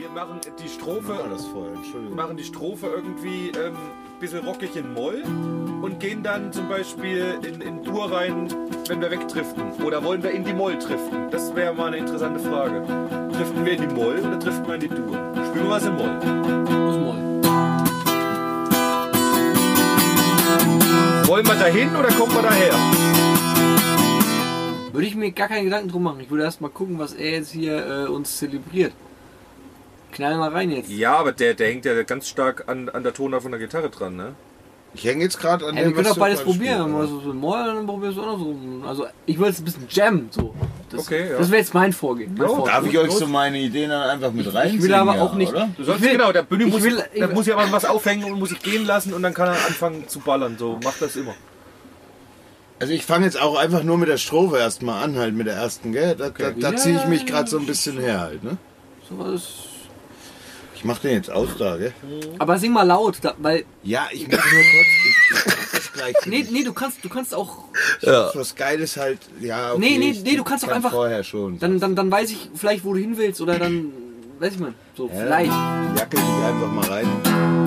Wir machen die Strophe, War das vorher, Entschuldigung. machen die Strophe irgendwie ähm, bisschen rockig in Moll und gehen dann zum Beispiel in, in Dur rein, wenn wir wegdriften. Oder wollen wir in die Moll driften? Das wäre mal eine interessante Frage. Driften wir in die Moll oder driften wir in die Dur? Spielen wir was in Moll. Muss mal. Wollen wir dahin oder kommen wir daher? Würde ich mir gar keinen Gedanken drum machen. Ich würde erst mal gucken, was er jetzt hier äh, uns zelebriert. Knall mal rein jetzt. Ja, aber der, der hängt ja ganz stark an, an der Tonart von der Gitarre dran, ne? Ich hänge jetzt gerade an wir dem, können was doch du beides probieren. spielst, Mal so so Moll, dann probierst du auch noch so. Also ich würde jetzt ein bisschen jammen. So. Das, Okay, ja. das wäre jetzt mein Vorgehen. Mein Ja, Vorgehen. Darf ich euch so meine Ideen dann einfach mit rein? Ich will aber auch nicht. Oder? Du sollst Ich will- genau, der Bühne ich muss, will- ich muss ja mal was aufhängen und muss sich gehen lassen und dann kann er anfangen zu ballern. So macht das immer. Also ich fange jetzt auch einfach nur mit der Strophe erstmal an, halt mit der ersten, gell? Da, da, da Ja, ziehe ich mich ja, gerade so ein bisschen her halt, ne? Sowas. Ich mach den jetzt aus da, gell? Aber sing mal laut, da, weil. Ja, ich muss nur kurz. Ich, das gleich. Nee, nee, du kannst, du kannst auch. ja. Was Geiles halt, ja. Okay, Nee, nee, nee, du kannst doch kann einfach- Vorher schon. Dann, dann, dann weiß ich vielleicht, wo du hin willst oder dann. Weiß ich mal. So, Ja, vielleicht. Jacke dich einfach mal rein.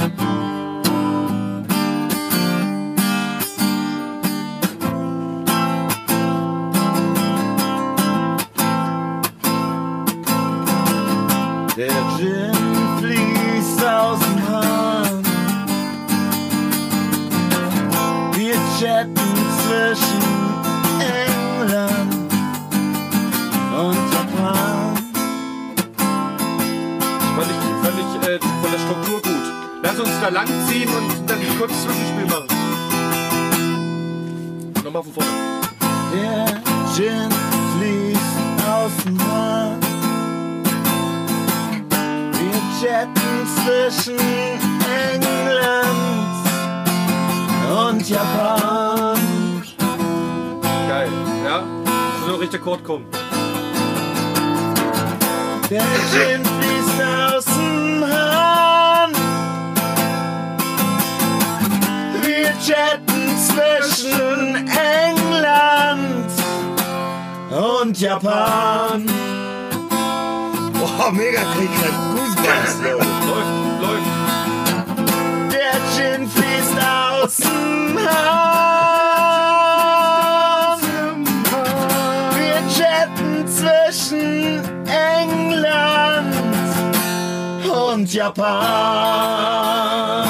Japan.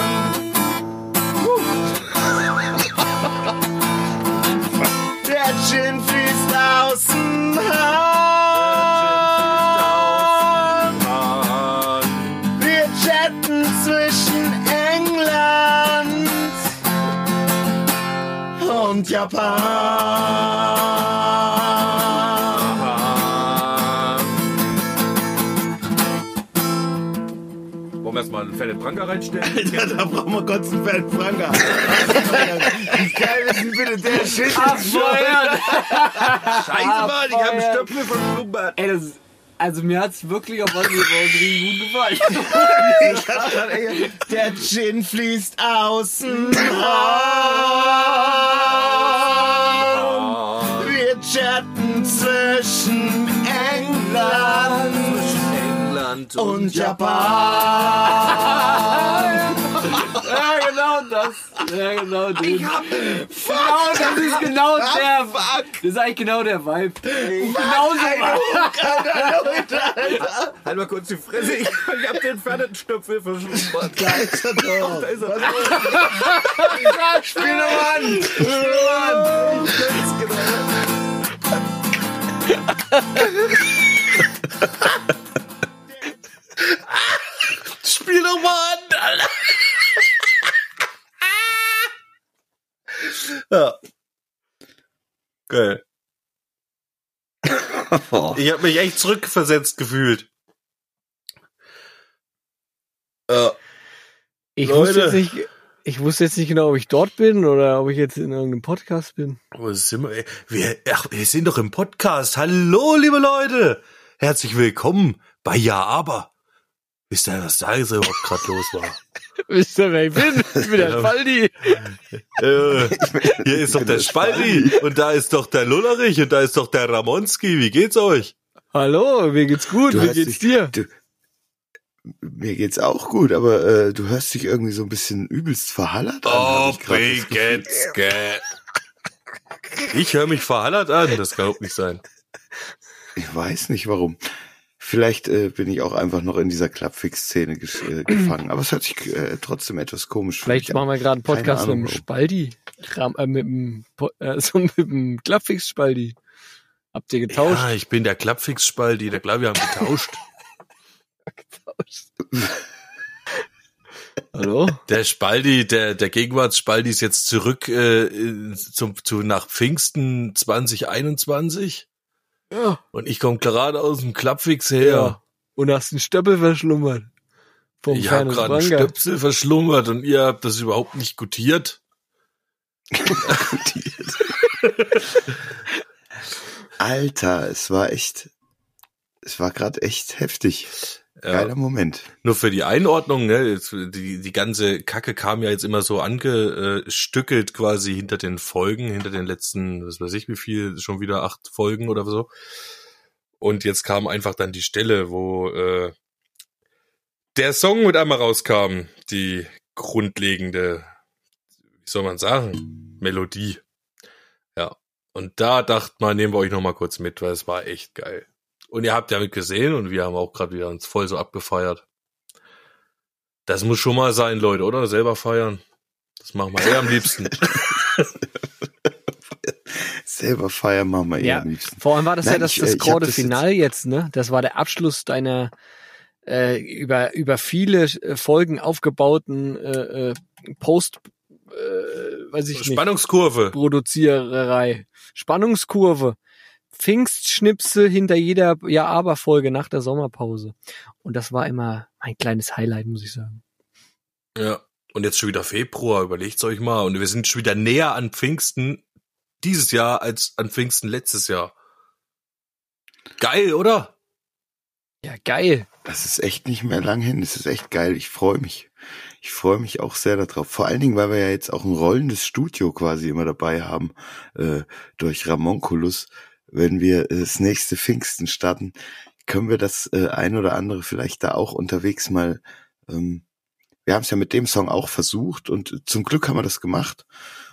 Der Gin fließt aus dem Hahn. Wir chatten zwischen England und Japan. Einen Fennel Pranker reinstellen? Ja, da brauchen wir kurz einen Fan Franker. Wie geil ist denn bitte der Shit? Abfeuern! Scheiße, Mann, ich habe einen Stöpsel von Blumenbad. Ey, das ist, also mir hat's wirklich auf richtig gut gefallen. Der Gin fließt aus England und Japan. ja, genau das. Ja, genau das. Ich hab, genau, das ist genau der. Das ist eigentlich genau der Vibe. Genau so. Halt mal kurz die Fresse, ich, ich hab den von Blumenbad. Da ist er doch. Da ist er. Spiel doch an. Spiel doch mal an, Alter. ja. Geil. Ich habe mich echt zurückversetzt gefühlt. Ja. Ich Leute. wusste, jetzt nicht, ich wusste jetzt nicht genau, ob ich dort bin oder ob ich jetzt in irgendeinem Podcast bin. Wo sind wir? Wir, ach, wir sind doch im Podcast. Hallo, liebe Leute. Herzlich willkommen bei Ja, aber. Wisst ihr, was da jetzt überhaupt gerade los war? Wisst ihr, wer ich bin? Ich bin der Faldi. Äh, hier ist doch der Spaldi und da ist doch der Lullerich und da ist doch der Ramonski. Wie geht's euch? Hallo, mir geht's gut, Du wie geht's dich- dir? Du, Mir geht's auch gut, aber äh, du hörst dich irgendwie so ein bisschen übelst verhallert an. Oh. Bigetske. Ich höre mich verhallert an, das kann auch nicht sein. Ich weiß nicht warum. Vielleicht äh, bin ich auch einfach noch in dieser Klappfix-Szene äh, gefangen. Aber es hört sich äh, trotzdem etwas komisch Vielleicht machen wir gerade einen Podcast Keine mit Ahnung, dem Spaldi. Äh, mit dem, äh, so mit dem Klappfix-Spaldi. Habt ihr getauscht? Ja, ich bin der Klappfix-Spaldi, der glaube, wir haben getauscht. Hallo? Der Spaldi, der, der Gegenwartsspaldi ist jetzt zurück äh, zum, zu, nach Pfingsten 2021 Ja. und ich komme gerade aus dem Klappfix her. Ja. Und hast einen Stöppel verschlummert. Vom ich habe gerade einen. Stöpsel verschlummert und ihr habt das überhaupt nicht gutiert. Alter, es war echt, es war gerade echt heftig. Ja. Geiler Moment. Nur für die Einordnung, ne, die, die ganze Kacke kam ja jetzt immer so angestückelt quasi hinter den Folgen, hinter den letzten, was weiß ich wie viel, schon wieder acht Folgen oder so. Und jetzt kam einfach dann die Stelle, wo äh, der Song mit einmal rauskam, die grundlegende, wie soll man sagen, Melodie. Ja. Und da dachte man, nehmen wir euch noch mal kurz mit, weil es war echt geil. Und ihr habt ja mit gesehen und wir haben auch gerade wieder uns voll so abgefeiert. Das muss schon mal sein, Leute, oder? Selber feiern. Das machen wir eher am liebsten. Selber feiern machen wir eh Ja, am liebsten. vor allem war das ja Nein, das, ich, das äh, ich hab Grand das Finale jetzt, ne? Das war der Abschluss deiner äh, über, über viele äh, Folgen aufgebauten äh, äh, Post, äh, weiß ich nicht, Spannungskurve. Produziererei. Spannungskurve. Pfingstschnipse hinter jeder Ja-Aber-Folge nach der Sommerpause. Und das war immer ein kleines Highlight, muss ich sagen. Ja. Und jetzt schon wieder Februar, überlegt's euch mal. Und wir sind schon wieder näher an Pfingsten dieses Jahr als an Pfingsten letztes Jahr. Geil, oder? Ja, geil. Das ist echt nicht mehr lang hin. Das ist echt geil. Ich freue mich. Ich freue mich auch sehr darauf. Vor allen Dingen, weil wir ja jetzt auch ein rollendes Studio quasi immer dabei haben, äh, durch Ramonculus. Wenn wir äh, das nächste Pfingsten starten, können wir das äh, ein oder andere vielleicht da auch unterwegs mal. Ähm, wir haben es ja mit dem Song auch versucht und zum Glück haben wir das gemacht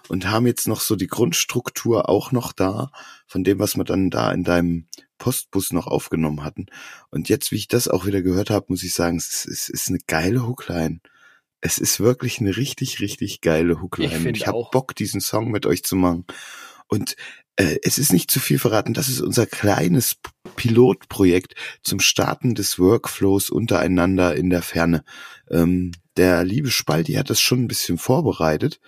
und haben jetzt noch so die Grundstruktur auch noch da von dem, was wir dann da in deinem Postbus noch aufgenommen hatten. Und jetzt, wie ich das auch wieder gehört habe, muss ich sagen, es ist, es ist eine geile Hookline. Es ist wirklich eine richtig, richtig geile Ich Hookline. Und ich habe. Bock, diesen Song mit euch zu machen. Und es ist nicht zu viel verraten, das ist unser kleines Pilotprojekt zum Starten des Workflows untereinander in der Ferne. Ähm, der liebe Spaldi hat das schon ein bisschen vorbereitet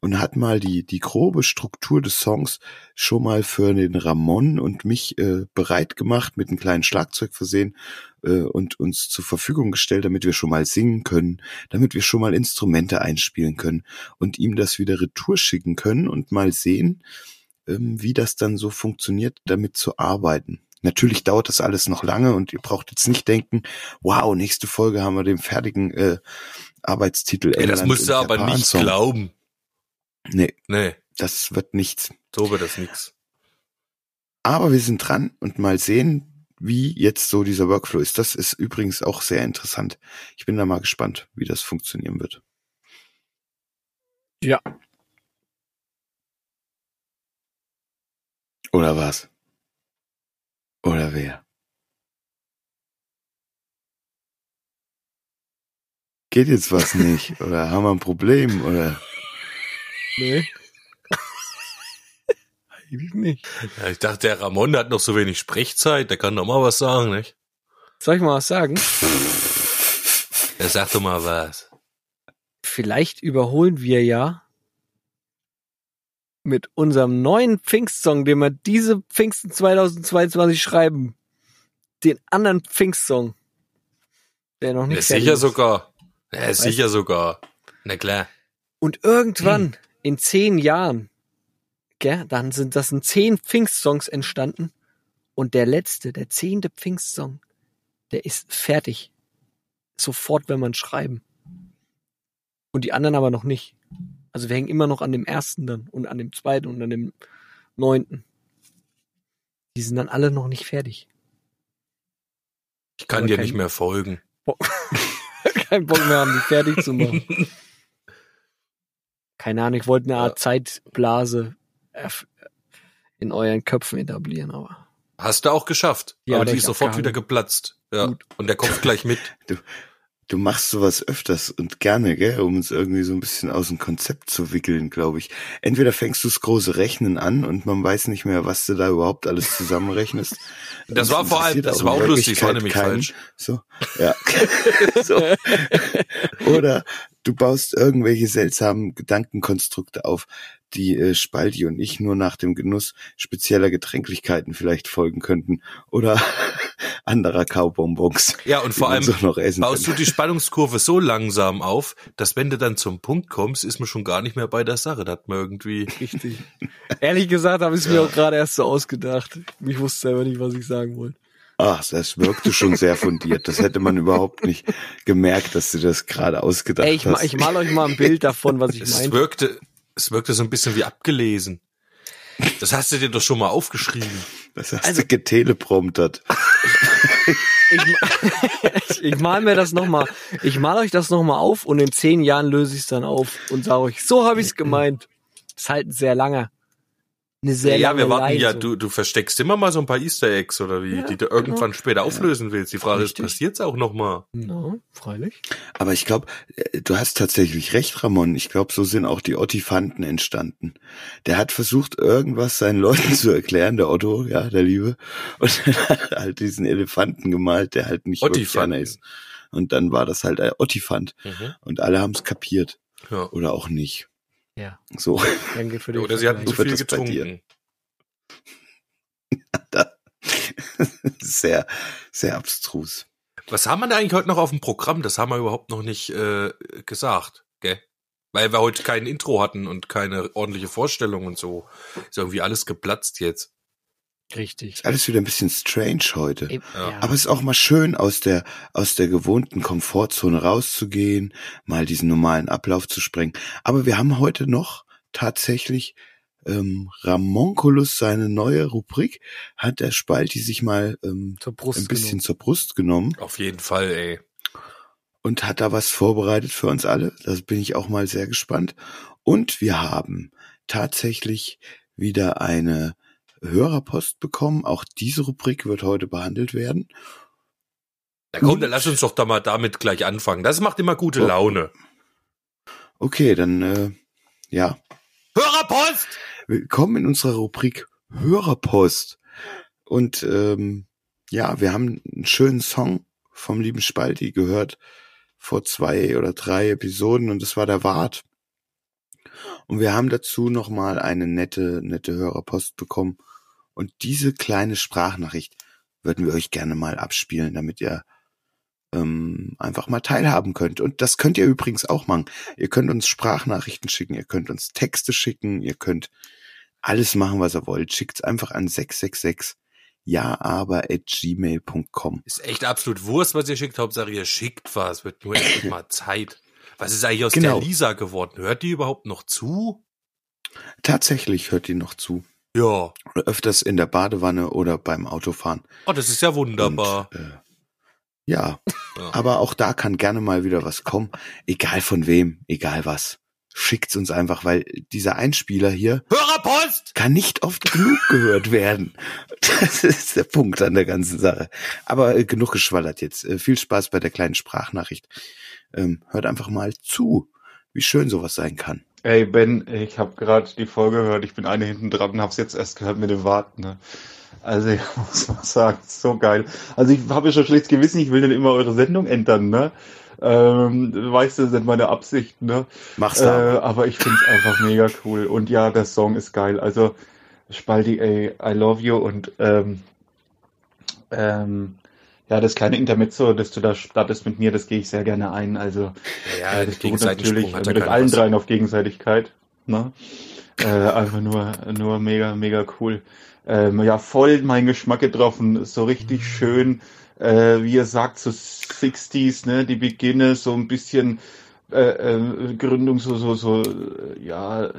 und hat mal die, die grobe Struktur des Songs schon mal für den Ramon und mich äh, bereit gemacht, mit einem kleinen Schlagzeug versehen äh, und uns zur Verfügung gestellt, damit wir schon mal singen können, damit wir schon mal Instrumente einspielen können und ihm das wieder retour schicken können und mal sehen, wie das dann so funktioniert, damit zu arbeiten. Natürlich dauert das alles noch lange und ihr braucht jetzt nicht denken, wow, nächste Folge haben wir den fertigen äh, Arbeitstitel. Ey, das musst du aber nicht Song. glauben. Nee, Nee, das wird nichts. so wird das nix. Aber wir sind dran und mal sehen, wie jetzt so dieser Workflow ist. Das ist übrigens auch sehr interessant. Ich bin da mal gespannt, wie das funktionieren wird. Ja. Oder was? Oder wer? Geht jetzt was nicht? Oder haben wir ein Problem? Oder Nee. Eigentlich nicht. Ja, ich dachte, der Ramon hat noch so wenig Sprechzeit, der kann doch mal was sagen, nicht? Soll ich mal was sagen? Er sagt doch mal was. Vielleicht überholen wir ja mit unserem neuen Pfingstsong, den wir diese Pfingsten 2022 schreiben, den anderen Pfingstsong, der noch Ja, nicht fertig sicher ist. sogar. Ja, Weißt sicher sogar. Na klar. Und irgendwann Hm. in zehn Jahren, gell, dann sind das sind zehn Pfingstsongs entstanden und der letzte, der zehnte Pfingstsong, der ist fertig. Sofort, wenn man schreiben. Und die anderen aber noch nicht. Also wir hängen immer noch an dem ersten dann und an dem zweiten und an dem neunten. Die sind dann alle noch nicht fertig. Ich kann Aber dir kein- nicht mehr folgen. Bock, keinen Bock mehr haben, die fertig zu machen. Keine Ahnung, ich wollte eine Art Zeitblase erf- in euren Köpfen etablieren, aber Hast du auch geschafft. Ja, aber die ist sofort wieder geplatzt. Ja. Gut. Und der Kopf gleich mit. Du machst sowas öfters und gerne, gell, um uns irgendwie so ein bisschen aus dem Konzept zu wickeln, glaube ich. Entweder fängst du das große Rechnen an und man weiß nicht mehr, was du da überhaupt alles zusammenrechnest. Das war vor allem, das war auch lustig, das war nämlich keinen. falsch. So, ja. so. Oder du baust irgendwelche seltsamen Gedankenkonstrukte auf, die äh, Spalti und ich nur nach dem Genuss spezieller Getränklichkeiten vielleicht folgen könnten. Oder anderer Kaubonbons. Ja, und vor allem so noch essen baust du könnte. die Spannungskurve so langsam auf, dass wenn du dann zum Punkt kommst, ist man schon gar nicht mehr bei der Sache. Da hat man irgendwie, richtig. Ehrlich gesagt habe ich es mir auch gerade erst so ausgedacht. Ich wusste selber nicht, was ich sagen wollte. Ach, das wirkte schon sehr fundiert. Das hätte man überhaupt nicht gemerkt, dass du das gerade ausgedacht Ey, ich, hast. ich mal euch mal ein Bild davon, was ich es meine. wirkte, es wirkte so ein bisschen wie abgelesen. Das hast du dir doch schon mal aufgeschrieben. Das hast also- du getelepromptert. Ich, ich, ich mal mir das nochmal. Ich mal euch das nochmal auf und in zehn Jahren löse ich es dann auf und sage euch, so habe ich es gemeint. Das ist halt ein sehr langer. Eine sehr ja, lange wir warten ja, Leitung. du, du versteckst immer mal so ein paar Easter Eggs oder wie, Ja, die du irgendwann später auflösen willst. Die Frage Richtig. ist, passiert's auch noch mal? Na, freilich. Aber ich glaube, du hast tatsächlich recht, Ramon. Ich glaube, so sind auch die Ottifanten entstanden. Der hat versucht, irgendwas seinen Leuten zu erklären, der Otto, ja, der Liebe. Und dann hat er halt diesen Elefanten gemalt, der halt nicht wirklich Ottifanten. einer ist. Und dann war das halt ein Ottifant. Mhm. Und alle haben es kapiert. Ja. Oder auch nicht. Ja. So. Danke für den Oder sie hatten zu viel getrunken. sehr, sehr abstrus. Was haben wir denn eigentlich heute noch auf dem Programm? Das haben wir überhaupt noch nicht äh, gesagt, gell? Weil wir heute kein Intro hatten und keine ordentliche Vorstellung und so. Ist irgendwie alles geplatzt jetzt. Richtig. Ist alles wieder ein bisschen strange heute. Ja. Aber es ist auch mal schön, aus der, aus der gewohnten Komfortzone rauszugehen, mal diesen normalen Ablauf zu sprengen. Aber wir haben heute noch tatsächlich ähm, Ramonculus, seine neue Rubrik, hat der Spalti sich mal ähm, zur Brust ein bisschen genommen. zur Brust genommen Auf jeden Fall, ey. und hat da was vorbereitet für uns alle. Das bin ich auch mal sehr gespannt. Und wir haben tatsächlich wieder eine Hörerpost bekommen. Auch diese Rubrik wird heute behandelt werden. Na komm, dann lass uns doch da mal damit gleich anfangen. Das macht immer gute Oh. Laune. Okay, dann äh, ja, Hörerpost! Willkommen in unserer Rubrik Hörerpost. Und ähm, ja, wir haben einen schönen Song vom lieben Spalti gehört vor zwei oder drei Episoden und das war der Wart. Und wir haben dazu nochmal eine nette, nette Hörerpost bekommen. Und diese kleine Sprachnachricht würden wir euch gerne mal abspielen, damit ihr ähm, einfach mal teilhaben könnt. Und das könnt ihr übrigens auch machen. Ihr könnt uns Sprachnachrichten schicken, ihr könnt uns Texte schicken, ihr könnt alles machen, was ihr wollt. Schickt's einfach an 666 ja aber at gmail.com. Ist echt absolut Wurst, was ihr schickt. Hauptsache ihr schickt was. Wird nur echt mal Zeit. Was ist eigentlich aus Genau. der Lisa geworden? Hört die überhaupt noch zu? Tatsächlich hört ihr noch zu. Ja. Öfters in der Badewanne oder beim Autofahren. Oh, das ist ja wunderbar. Und, äh, ja, Ja. aber auch da kann gerne mal wieder was kommen. Egal von wem, egal was. Schickt's uns einfach, weil dieser Einspieler hier Hörerpost! kann nicht oft genug gehört werden. Das ist der Punkt an der ganzen Sache. Aber äh, genug geschwallert jetzt. Äh, viel Spaß bei der kleinen Sprachnachricht. Ähm, hört einfach mal zu, wie schön sowas sein kann. Ey Ben, ich habe gerade die Folge gehört, ich bin eine hinten dran und hab's jetzt erst gehört mit dem Warten. Ne? Also ich muss mal sagen, so geil. Also ich habe ja schon schlechtes Gewissen, ich will dann immer eure Sendung ändern, ne? Ähm, du weißt, das ist nicht meine Absicht, ne? Mach's Äh, da. aber ich find's einfach mega cool. Und ja, der Song ist geil. Also Spaldi, ey, I love you und ähm, ähm, ja, das kleine Intermezzo, das du da startest mit mir, das gehe ich sehr gerne ein. Also Ja, äh, der das Gegenseitensprung natürlich hat ja mit allen was. dreien auf Gegenseitigkeit. Ne? Äh, einfach nur, nur mega, mega cool. Ähm, ja, voll mein Geschmack getroffen. So richtig schön, äh, wie ihr sagt, so 60s, ne, die Beginne, so ein bisschen äh, äh, Gründung, so, so, so, äh, ja,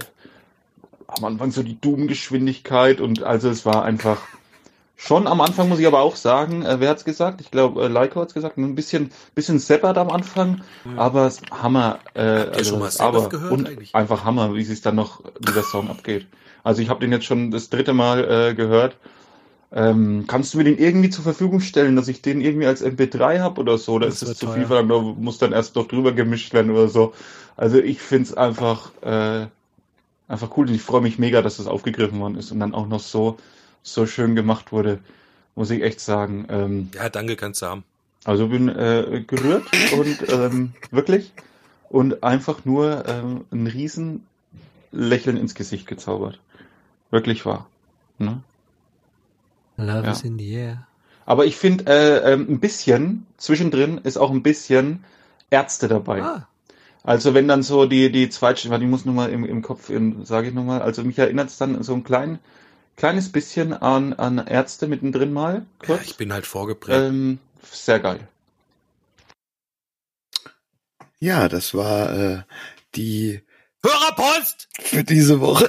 am Anfang so die Doom-Geschwindigkeit und also es war einfach Schon am Anfang muss ich aber auch sagen, äh, wer hat's gesagt? Ich glaube, äh, Leiko hat's gesagt, ein bisschen, bisschen seppert am Anfang, aber es Hammer. Äh, also, aber gehört und eigentlich? einfach Hammer, wie sich dann noch dieser Song abgeht. Also ich habe den jetzt schon das dritte Mal äh, gehört. Ähm, kannst du mir den irgendwie zur Verfügung stellen, dass ich den irgendwie als MP3 habe oder so? Oder Das ist das zu teuer. viel verlangt? Oder muss dann erst noch drüber gemischt werden oder so? Also ich find's einfach, äh, einfach cool und ich freue mich mega, dass das aufgegriffen worden ist und dann auch noch so, so schön gemacht wurde, muss ich echt sagen. Ähm, Ja, danke, kannst du haben. also bin äh, gerührt und ähm, wirklich und einfach nur ähm, ein riesen Lächeln ins Gesicht gezaubert. Wirklich wahr. Ne? Love Ja. is in the air. Aber ich finde, äh, ähm, ein bisschen, zwischendrin ist auch ein bisschen Ärzte dabei. Ah, Also wenn dann so die, die Zweitstimme, die muss nochmal im, im Kopf, sage ich nochmal, also mich erinnert es dann so ein klein, kleines bisschen an, an Ärzte mittendrin mal, Ja, kurz. ich bin halt vorgeprägt. ähm, sehr geil. Ja, das war äh, die Hörerpost! für diese Woche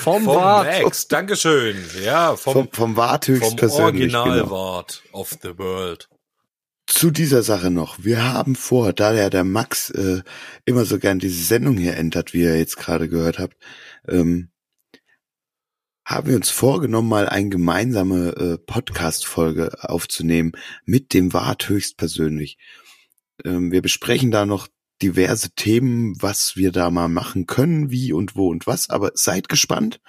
vom Vom Wart. Max, Dankeschön. Ja, vom, vom, vom Wart vom höchstpersönlich. Genau. Originalwart of the World. Zu dieser Sache noch. Wir haben vor, da ja der Max äh, immer so gern diese Sendung hier entert, wie ihr jetzt gerade gehört habt, ähm, haben wir uns vorgenommen, mal eine gemeinsame äh, Podcast-Folge aufzunehmen mit dem Wart höchstpersönlich. Ähm, wir besprechen da noch diverse Themen, was wir da mal machen können, wie und wo und was, aber seid gespannt,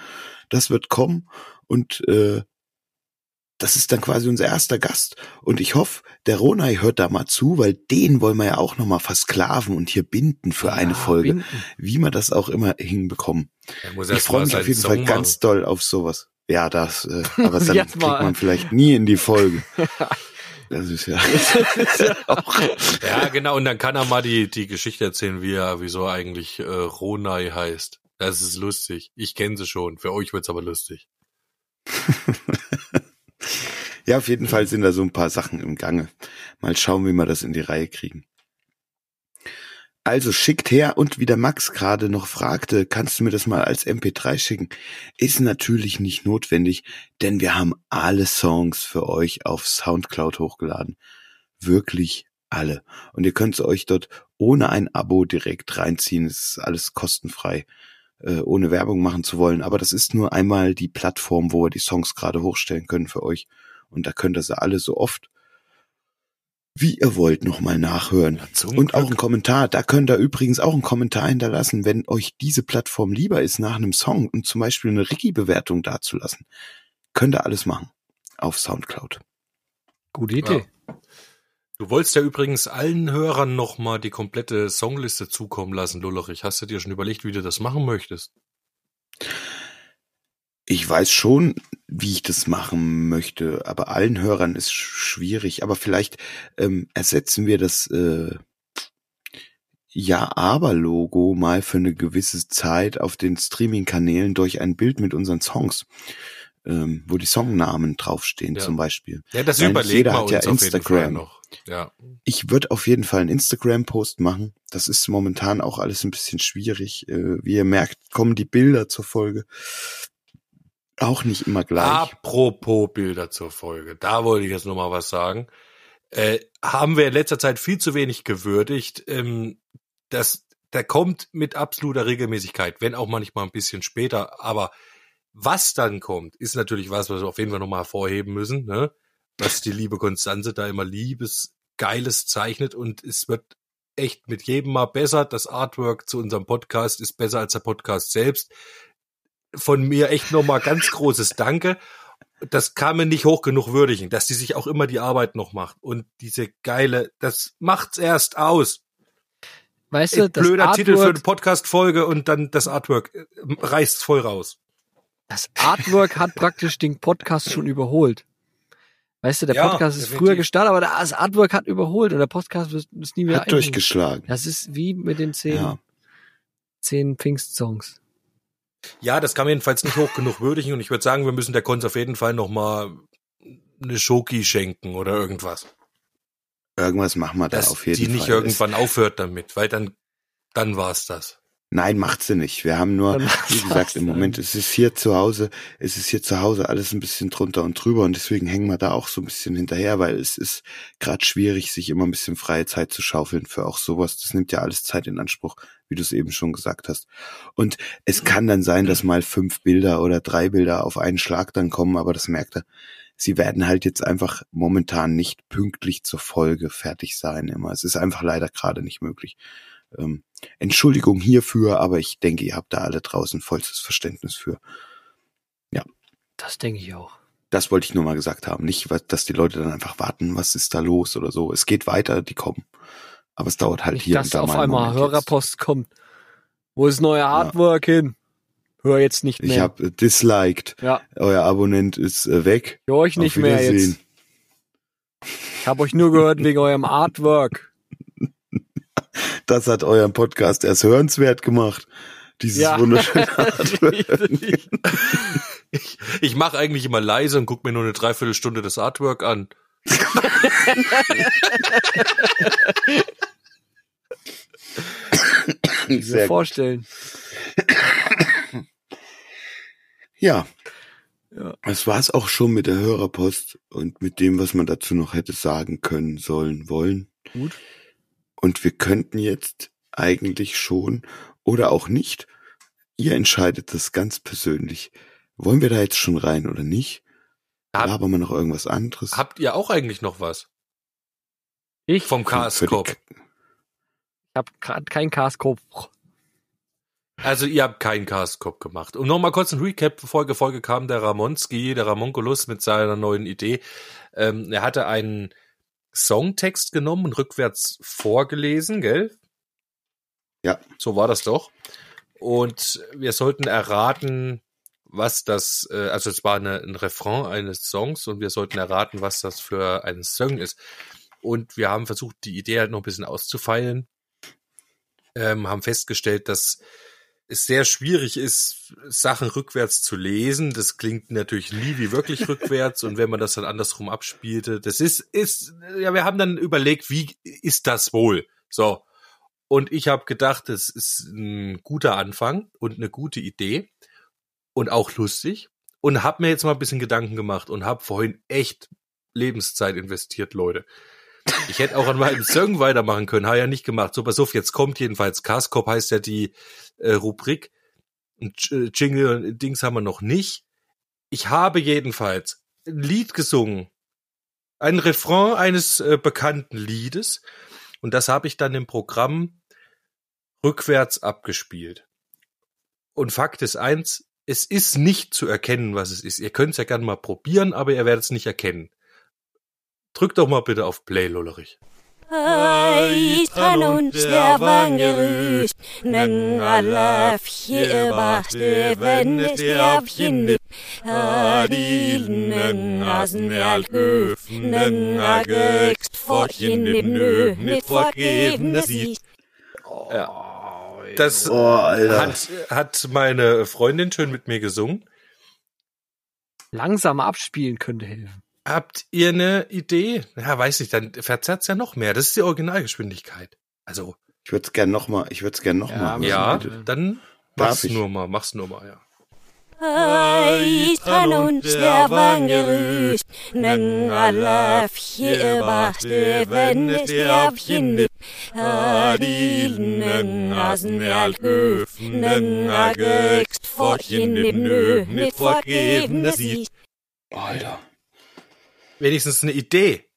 das wird kommen und äh, das ist dann quasi unser erster Gast. Und ich hoffe, der Ronay hört da mal zu, weil den wollen wir ja auch noch mal versklaven und hier binden für eine Ja, Folge, binden. wie wir das auch immer hinbekommen. Muss Ich freue mich auf jeden Song Fall machen. ganz doll auf sowas. Ja, das, äh, aber dann kriegt mal. man vielleicht nie in die Folge. Das ist ja auch. Ja, genau. Und dann kann er mal die, die Geschichte erzählen, wie er, wieso eigentlich äh, Ronai heißt. Das ist lustig. Ich kenne sie schon. Für euch wird's aber lustig. Ja, auf jeden Fall sind da so ein paar Sachen im Gange. Mal schauen, wie wir das in die Reihe kriegen. Also schickt her und wie der Max gerade noch fragte, kannst du mir das mal als MP3 schicken? Ist natürlich nicht notwendig, denn wir haben alle Songs für euch auf Soundcloud hochgeladen. Wirklich alle. Und ihr könnt es euch dort ohne ein Abo direkt reinziehen. Es ist alles kostenfrei, äh, ohne Werbung machen zu wollen. Aber das ist nur einmal die Plattform, wo wir die Songs gerade hochstellen können für euch. Und da könnt ihr sie alle so oft wie ihr wollt nochmal nachhören. Zum Und auch Glück. ein Kommentar. Da könnt ihr übrigens auch einen Kommentar hinterlassen, wenn euch diese Plattform lieber ist nach einem Song und zum Beispiel eine Ricky-Bewertung dazulassen. Könnt ihr alles machen. Auf Soundcloud. Gute Idee. Du wolltest ja übrigens allen Hörern nochmal die komplette Songliste zukommen lassen, Lullerich. Hast du dir schon überlegt, wie du das machen möchtest? Ich weiß schon, wie ich das machen möchte, aber allen Hörern ist sch- schwierig. Aber vielleicht ähm, ersetzen wir das äh, Ja-Aber-Logo mal für eine gewisse Zeit auf den Streaming-Kanälen durch ein Bild mit unseren Songs, ähm, wo die Songnamen draufstehen Ja. zum Beispiel. Ja, das Weil überlegen jeder hat uns ja Instagram. noch. Ja. Ich würde auf jeden Fall einen Instagram-Post machen. Das ist momentan auch alles ein bisschen schwierig. Äh, wie ihr merkt, kommen die Bilder zur Folge auch nicht immer gleich. Apropos Bilder zur Folge, da wollte ich jetzt noch mal was sagen. Äh, haben wir in letzter Zeit viel zu wenig gewürdigt. Ähm, das, der kommt mit absoluter Regelmäßigkeit, wenn auch manchmal ein bisschen später. Aber was dann kommt, ist natürlich was, was wir auf jeden Fall noch mal hervorheben müssen. Ne? Dass die liebe Konstanze da immer liebes, geiles zeichnet und es wird echt mit jedem Mal besser. Das Artwork zu unserem Podcast ist besser als der Podcast selbst von mir echt nochmal ganz großes Danke. Das kann man nicht hoch genug würdigen, dass die sich auch immer die Arbeit noch macht. Und diese geile, das macht's erst aus. Weißt du, Ey, das blöder Titel für eine Artwork, Podcast-Folge und dann das Artwork äh, reißt voll raus. das Artwork hat praktisch den Podcast schon überholt. Weißt du, der Ja, Podcast ist definitiv. früher gestartet, aber das Artwork hat überholt und der Podcast wird ist nie wieder Hat durchgeschlagen. Das ist wie mit den zehn, Ja. zehn Pfingst-Songs. Ja, das kann man jedenfalls nicht hoch genug würdigen und ich würde sagen, wir müssen der Konz auf jeden Fall nochmal eine Schoki schenken oder irgendwas. Irgendwas machen wir da Dass auf jeden die Fall. nicht irgendwann aufhört damit, weil dann, dann war's das. Nein, macht sie nicht. Wir haben nur, wie gesagt, im Moment ist es hier zu Hause, ist es hier zu Hause alles ein bisschen drunter und drüber und deswegen hängen wir da auch so ein bisschen hinterher, weil es ist gerade schwierig, sich immer ein bisschen freie Zeit zu schaufeln für auch sowas. Das nimmt ja alles Zeit in Anspruch, wie du es eben schon gesagt hast. Und es kann dann sein, dass mal fünf Bilder oder drei Bilder auf einen Schlag dann kommen, aber das merkt er. Sie werden halt jetzt einfach momentan nicht pünktlich zur Folge fertig sein immer. Es ist einfach leider gerade nicht möglich. Ähm, Entschuldigung hierfür, aber ich denke, ihr habt da alle draußen vollstes Verständnis für. Das denke ich auch. Das wollte ich nur mal gesagt haben. Nicht, dass die Leute dann einfach warten, was ist da los oder so. Es geht weiter, die kommen. Aber es dauert halt Nicht, hier dass und da auf mal einen einmal Moment jetzt. Hörerpost kommt. Wo ist neue Artwork hin? Hör jetzt nicht Ich mehr. habe disliked. ja, Euer Abonnent ist äh, weg. für euch nicht Auf mehr jetzt. Ich habe euch nur gehört wegen eurem Artwork. Das hat euren Podcast erst hörenswert gemacht. Dieses Ja. wunderschöne Artwork. Ich, ich mache eigentlich immer leise und guck mir nur eine Dreiviertelstunde das Artwork an. Sehr vorstellen. Ja. Ja. Das war's auch schon mit der Hörerpost und mit dem, was man dazu noch hätte sagen können, sollen, wollen. Gut. Und wir könnten jetzt eigentlich schon oder auch nicht. Ihr entscheidet das ganz persönlich. Wollen wir da jetzt schon rein oder nicht? Hab- Aber wir noch irgendwas anderes? Habt ihr auch eigentlich noch was Ich vom Castcop? die- habe gerade kein Caskopf. Also ihr habt keinen Castcop gemacht. Und nochmal kurz ein Recap. Folge Folge kam der Ramonski, der Ramonkulus mit seiner neuen Idee. Ähm, er hatte einen Songtext genommen und rückwärts vorgelesen, gell? Ja. So war das doch. Und wir sollten erraten, was das, äh, also es war eine, ein Refrain eines Songs und wir sollten erraten, was das für ein Song ist. Und wir haben versucht, die Idee halt noch ein bisschen auszufeilen. Ähm, haben festgestellt, dass es sehr schwierig ist, Sachen rückwärts zu lesen. Das klingt natürlich nie wie wirklich rückwärts. Und wenn man das dann andersrum abspielte, das ist, ist, ja, wir haben dann überlegt, wie ist das wohl? So. Und ich habe gedacht, das ist ein guter Anfang und eine gute Idee und auch lustig. Und habe mir jetzt mal ein bisschen Gedanken gemacht und habe vorhin echt Lebenszeit investiert, Leute. Ich hätte auch an meinem Song weitermachen können, habe ja nicht gemacht. So, pass auf, jetzt kommt jedenfalls Castcop heißt ja die äh, Rubrik. J- Jingle und Dings haben wir noch nicht. Ich habe jedenfalls ein Lied gesungen. Ein Refrain eines äh, bekannten Liedes. Und das habe ich dann im Programm rückwärts abgespielt. Und Fakt ist eins, es ist nicht zu erkennen, was es ist. Ihr könnt es ja gerne mal probieren, aber ihr werdet es nicht erkennen. Drückt doch mal bitte auf Play, Lollerich. Hij kan ons sterven gerust, nen alafje wachte, wenn es sterfchen dit. Adilnen asen alköfen, nen agekst fortchen dit nö, nit fortgeven sie. Das Oh, Alter. hat, hat meine Freundin schön mit mir gesungen. Langsam abspielen könnte helfen. Habt ihr eine Idee? Ja, weiß ich, dann verzerrt's ja noch mehr. Das ist die Originalgeschwindigkeit. Also, Ich würde es gern noch mal, ich würde es gern noch Ja, ja, dann mach's nur mal, mach's nur mal, ja. Hij kan ons sterven gerust, nen alafje wachte, wenn es sterfchen dit. Adilnen asen alköfen, nen agekst fortchen dit nö, nit fortgeven sie. Alter. Wenigstens eine Idee.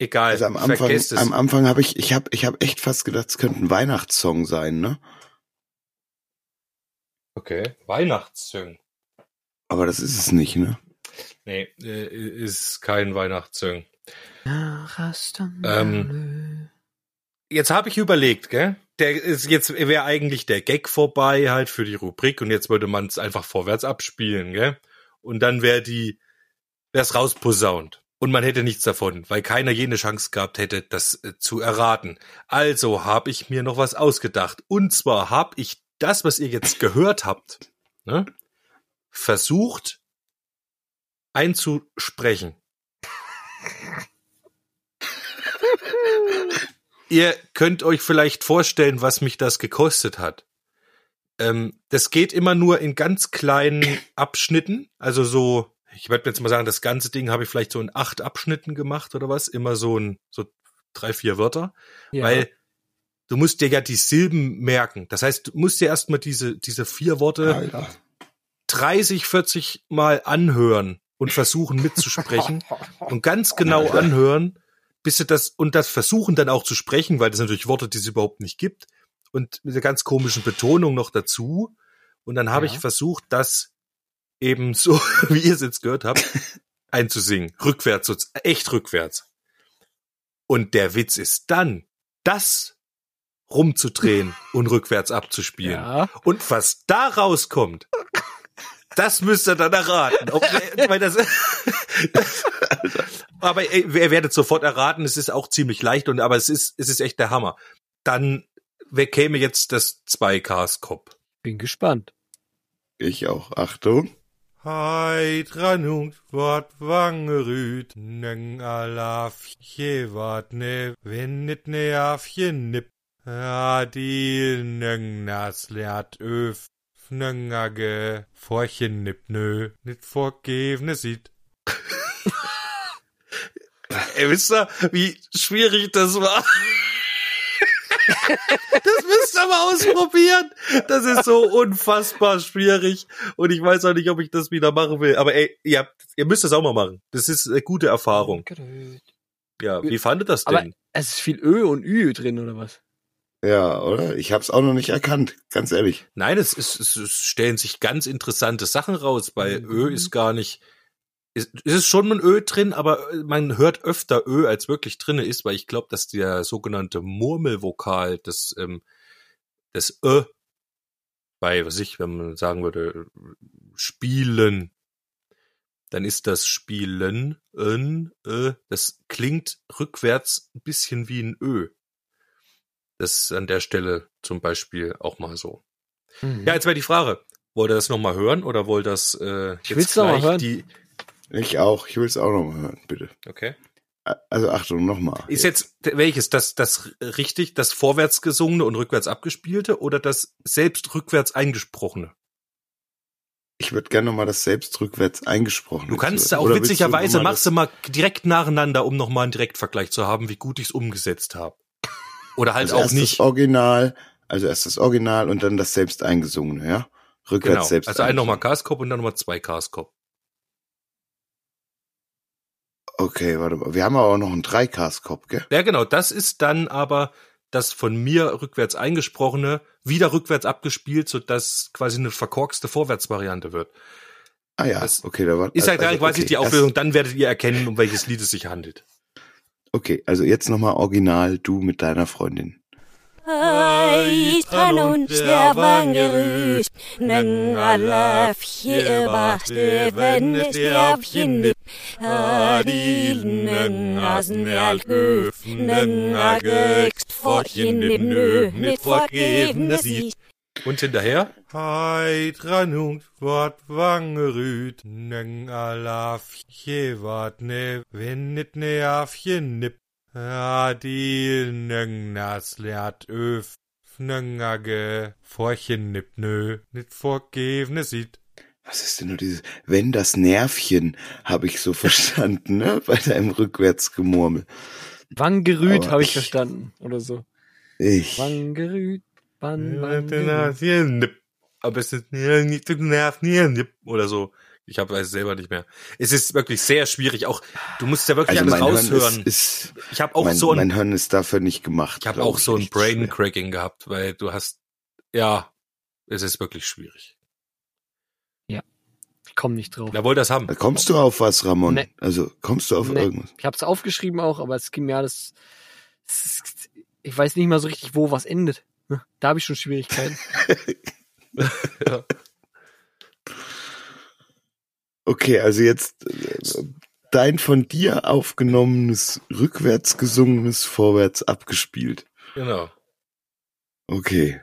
Egal, Also am Anfang, vergesst es. am Anfang habe ich, ich habe, ich habe echt fast gedacht, es könnte ein Weihnachtssong sein, ne? Okay, Weihnachtssong. Aber das ist es nicht, ne? Nee, äh, ist kein Weihnachtssong. Ähm, Ähm, Jetzt habe ich überlegt, gell? Der ist jetzt wäre eigentlich der Gag vorbei halt für die Rubrik und jetzt würde man es einfach vorwärts abspielen, gell? Und dann wäre die wär's rausposaunt und man hätte nichts davon, weil keiner jene Chance gehabt hätte, das äh, zu erraten. Also habe ich mir noch was ausgedacht und zwar habe ich das, was ihr jetzt gehört habt, ne, versucht einzusprechen. ihr könnt euch vielleicht vorstellen, was mich das gekostet hat. Ähm, das geht immer nur in ganz kleinen Abschnitten. Also so, ich werde jetzt mal sagen, das ganze Ding habe ich vielleicht so in acht Abschnitten gemacht oder was. Immer so ein, so drei, vier Wörter. Ja. Weil du musst dir ja die Silben merken. Das heißt, du musst dir erstmal diese, diese vier Worte Alter. 30, 40 Mal anhören und versuchen mitzusprechen und ganz genau anhören, bis sie das und das versuchen dann auch zu sprechen, weil das natürlich Worte, die es überhaupt nicht gibt und mit der ganz komischen Betonung noch dazu. Und dann habe Ja. ich versucht, das eben so, wie ihr es jetzt gehört habt, einzusingen. Rückwärts, echt rückwärts. Und der Witz ist dann, das rumzudrehen und rückwärts abzuspielen. Ja. Und was da rauskommt, das müsst ihr dann erraten. Ob, weil das, das, aber ihr werdet sofort erraten, es ist auch ziemlich leicht, und aber es ist, es ist echt der Hammer. Dann wer käme jetzt das 2Ks-Kopf. Bin gespannt. Ich auch. Achtung. Heidranung, wat wangerüt, neng alafje wat ne, wenn nit ne afje nip. Adil neng nas leat öf, nengage, forchen nip nö, nit vorgevne sieht. Ey, wisst ihr, wie schwierig das war? Das müsst ihr mal ausprobieren. Das ist so unfassbar schwierig. Und ich weiß auch nicht, ob ich das wieder machen will. Aber ey, ihr, habt, ihr müsst das auch mal machen. Das ist eine gute Erfahrung. Ja, wie fandet das Aber denn? es ist viel Ö und Ü drin, oder was? Ja, oder? Ich hab's auch noch nicht erkannt, ganz ehrlich. Nein, es, ist, es, es stellen sich ganz interessante Sachen raus. Bei Mhm. Ö ist gar nicht. Es es ist schon ein Ö drin, aber man hört öfter Ö, als wirklich drinne ist, weil ich glaube, dass der sogenannte Murmelvokal, das, ähm, das Ö, bei, was ich, wenn man sagen würde, spielen, dann ist das Spielen, n, ö, das klingt rückwärts ein bisschen wie ein Ö. Das ist an der Stelle zum Beispiel auch mal so. Mhm. Ja, jetzt wäre die Frage, wollt ihr das nochmal hören oder wollt ihr das äh, Ich mal gleich hören. die Ich auch. Ich will's auch noch mal hören, bitte. Okay. Also Achtung, nochmal. Ist jetzt welches das das richtig, das vorwärts gesungene und rückwärts abgespielte oder das selbst rückwärts eingesprochene? Ich würde gerne nochmal das selbst rückwärts eingesprochen. Du kannst hören. auch Oder willst du witzigerweise machst du mal direkt nacheinander, um nochmal einen Direktvergleich zu haben, wie gut ich's umgesetzt habe. Oder halt also auch erst nicht. das Original, also erst das Original und dann das selbst eingesungene, ja? Rückwärts Genau. selbst Also ein nochmal. Cast-Cop und dann nochmal zwei Cast-Cop. Okay, warte mal. Wir haben aber auch noch einen Dreikast-Kopf, gell? Ja, genau. Das ist dann aber das von mir rückwärts eingesprochene wieder rückwärts abgespielt, so dass quasi eine verkorkste Vorwärtsvariante wird. Ah ja, Das okay, da war. Ist halt also, quasi okay, die Auflösung. Dann werdet ihr erkennen, um welches Lied es sich handelt. Okay, also jetzt nochmal original, du mit deiner Freundin. Heitran und der Wangerüt, neng alafje bachte, wenn es derfchen nip. Adil neng asen alköf, neng agekst, fortchen nip nö, nit forgevene sieht. Und hinterher? Heidranung, wat wangerüt, neng alafje wat ne, wenn nit ne afje nip. Adil neng nas leat öf, nengage, forchen nip nö, nit vorgevne sieht. Was ist denn nur dieses, wenn das Nervchen, habe ich so verstanden, ne? Bei deinem Rückwärtsgemurmel. Wangerüt habe ich ich- verstanden. Oder so. Ich. Wangerüt, wann. Nip. Aber es ist nicht nervt, oder so. Ich habe es selber nicht mehr. Es ist wirklich sehr schwierig. Auch du musst ja wirklich Also alles mein raushören. Ist, ist ich habe auch mein, so ein mein Hirn ist dafür nicht gemacht. Ich habe auch so ein. Brain Cracking gehabt, weil du hast, ja, es ist wirklich schwierig. Ich komme nicht drauf. Wer wollte das haben? Da kommst du auf was, Ramon? Nee. Also kommst du auf Nee. irgendwas? Ich habe es aufgeschrieben auch, aber es ging mir alles. Ich weiß nicht mal so richtig, wo was endet. Da habe ich schon Schwierigkeiten. Okay, also jetzt äh, dein von dir aufgenommenes, rückwärts gesungenes, vorwärts abgespielt. Genau. Okay.